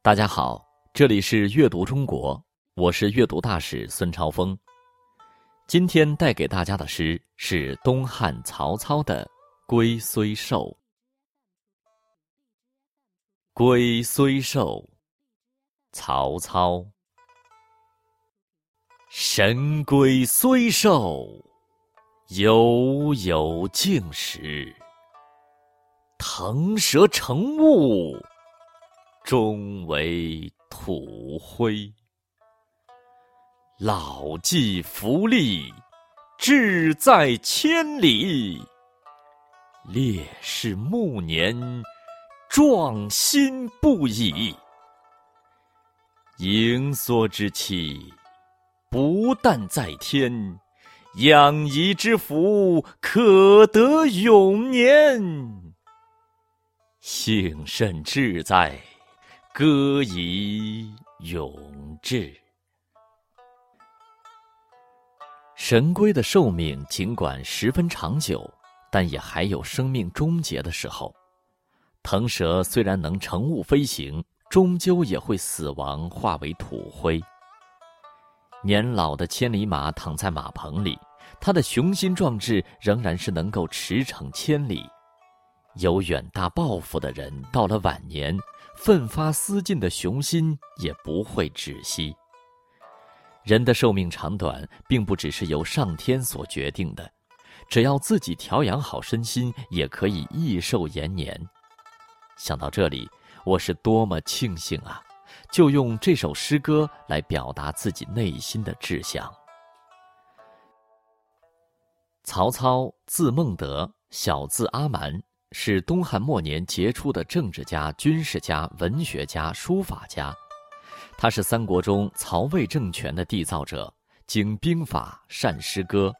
大家好，这里是阅读中国，我是阅读大使孙超峰。今天带给大家的诗是东汉曹操的《龟虽寿》。龟虽寿，曹操。神龟虽寿，犹有竟时。腾蛇乘雾，终为土灰。老骥伏枥，志在千里。烈士暮年，壮心不已。盈缩之期，不但在天，养怡之福，可得永年。幸甚至哉，歌以咏志。神龟的寿命尽管十分长久，但也还有生命终结的时候。腾蛇虽然能乘雾飞行，终究也会死亡，化为土灰。年老的千里马躺在马棚里，它的雄心壮志仍然是能够驰骋千里。有远大抱负的人，到了晚年，奋发思进的雄心也不会止息。人的寿命长短，并不只是由上天所决定的，只要自己调养好身心，也可以益寿延年。想到这里，我是多么庆幸啊！就用这首诗歌来表达自己内心的志向。曹操，字孟德，小字阿瞒。是东汉末年杰出的政治家、军事家、文学家、书法家，他是三国中曹魏政权的缔造者，精兵法，善诗歌。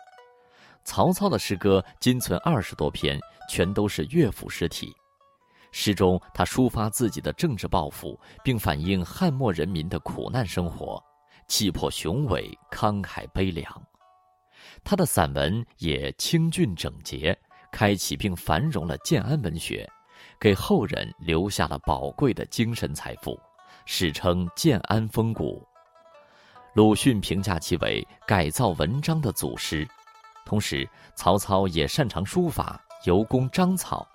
曹操的诗歌今存二十多篇，全都是乐府诗体。诗中他抒发自己的政治抱负，并反映汉末人民的苦难生活，气魄雄伟，慷慨悲凉。他的散文也清俊整洁。开启并繁荣了建安文学，给后人留下了宝贵的精神财富，史称建安风骨。鲁迅评价其为改造文章的祖师。同时，曹操也擅长书法，尤工章草。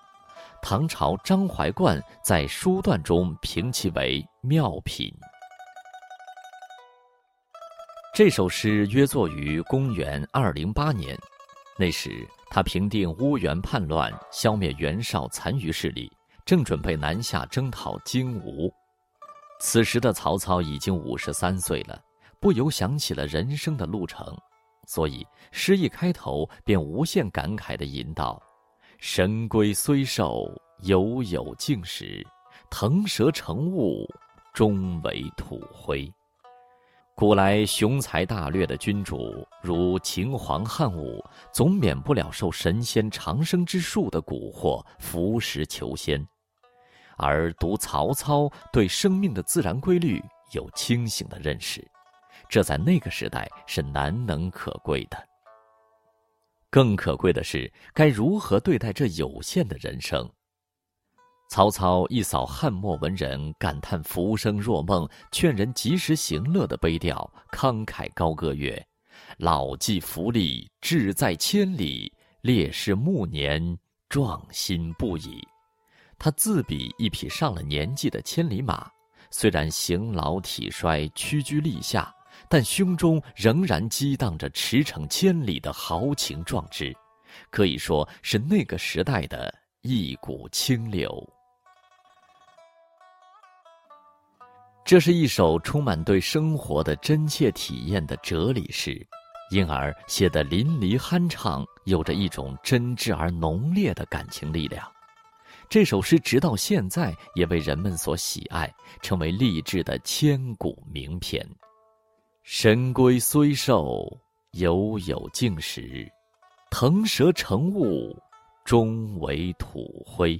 唐朝张怀灌在书段中评其为妙品。这首诗约作于公元二零八年，那时。他平定乌源叛乱，消灭袁绍残余势力，正准备南下征讨荆吴。此时的曹操已经五十三岁了，不由想起了人生的路程，所以诗一开头便无限感慨地吟道：“神龟虽寿，犹有竟时；腾蛇乘雾，终为土灰。”古来雄才大略的君主，如秦皇汉武，总免不了受神仙长生之术的蛊惑，服食求仙。而读曹操对生命的自然规律有清醒的认识，这在那个时代是难能可贵的。更可贵的是，该如何对待这有限的人生？曹操一扫汉末文人感叹浮生若梦、劝人及时行乐的悲调，慷慨高歌曰：“老骥伏枥，志在千里；烈士暮年，壮心不已。”他自比一匹上了年纪的千里马，虽然形老体衰、屈居立下，但胸中仍然激荡着驰骋千里的豪情壮志，可以说是那个时代的一股清流。这是一首充满对生活的真切体验的哲理诗，因而写得淋漓酣畅，有着一种真挚而浓烈的感情力量。这首诗直到现在也为人们所喜爱，成为励志的千古名篇。神龟虽寿，犹有竟时；腾蛇乘雾，终为土灰。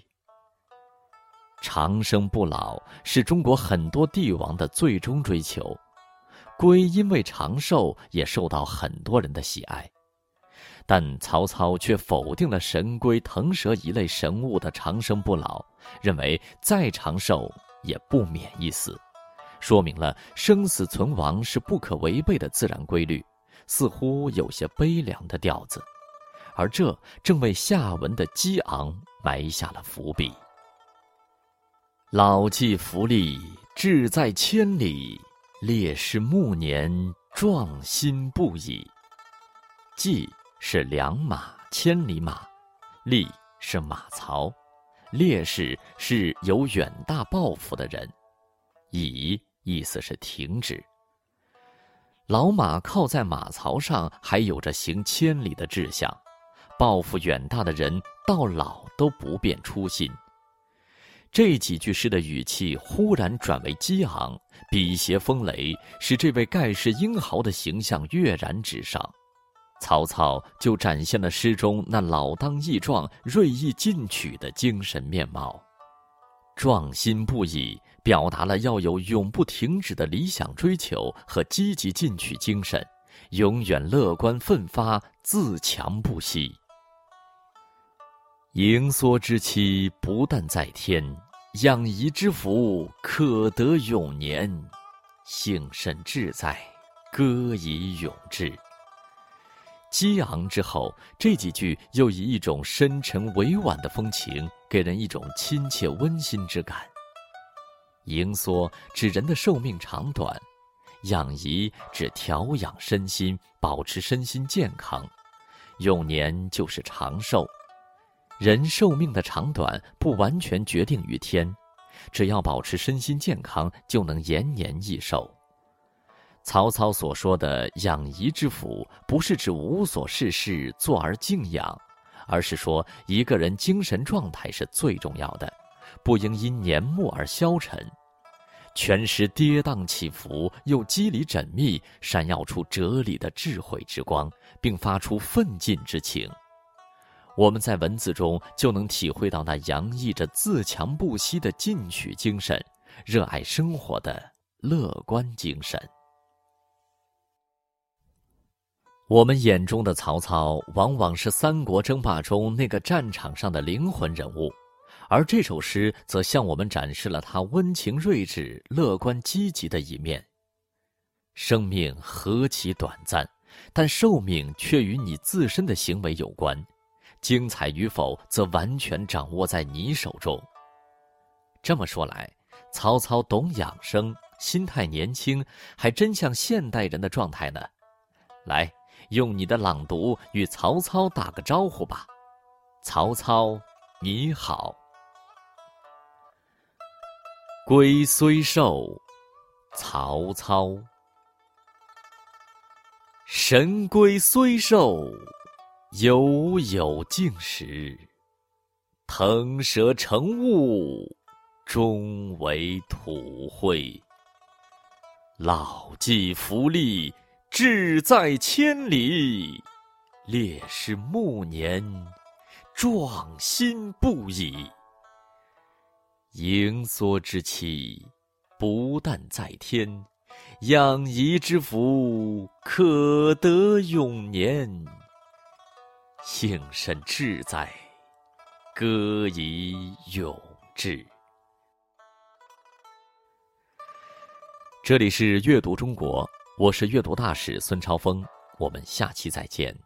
长生不老是中国很多帝王的最终追求，龟因为长寿也受到很多人的喜爱，但曹操却否定了神龟、腾蛇一类神物的长生不老，认为再长寿也不免一死。说明了生死存亡是不可违背的自然规律，似乎有些悲凉的调子，而这正为下文的激昂埋下了伏笔。老骥伏枥，志在千里；烈士暮年，壮心不已。骥是良马，千里马；枥是马槽，烈士是有远大抱负的人。已意思是停止。老马靠在马槽上，还有着行千里的志向，抱负远大的人到老都不变初心。这几句诗的语气忽然转为激昂，笔携风雷，使这位盖世英豪的形象跃然纸上。曹操就展现了诗中那老当益壮、锐意进取的精神面貌。壮心不已，表达了要有永不停止的理想追求和积极进取精神，永远乐观奋发、自强不息。盈缩之期不但在天，养怡之福可得永年。幸甚至哉，歌以咏志。激昂之后，这几句又以一种深沉委婉的风情，给人一种亲切温馨之感。盈缩指人的寿命长短，养怡指调养身心，保持身心健康，永年就是长寿。人寿命的长短不完全决定于天，只要保持身心健康，就能延年益寿。曹操所说的“养怡之福”，不是指无所事事、坐而静养，而是说一个人精神状态是最重要的，不应因年暮而消沉。全诗跌宕起伏，又肌理缜密，闪耀出哲理的智慧之光，并发出奋进之情。我们在文字中就能体会到那洋溢着自强不息的进取精神、热爱生活的乐观精神。我们眼中的曹操，往往是三国争霸中那个战场上的灵魂人物，而这首诗则向我们展示了他温情睿智、乐观积极的一面。生命何其短暂，但寿命却与你自身的行为有关。精彩与否，则完全掌握在你手中。这么说来，曹操懂养生，心态年轻，还真像现代人的状态呢。来，用你的朗读与曹操打个招呼吧。曹操，你好。龟虽寿，曹操。神龟虽寿。犹有静时，腾蛇乘雾，终为土灰。老骥伏枥，志在千里；烈士暮年，壮心不已。盈缩之期，不但在天，养怡之福可得永年。幸甚至哉，歌以咏志。这里是阅读中国，我是阅读大使孙超峰，我们下期再见。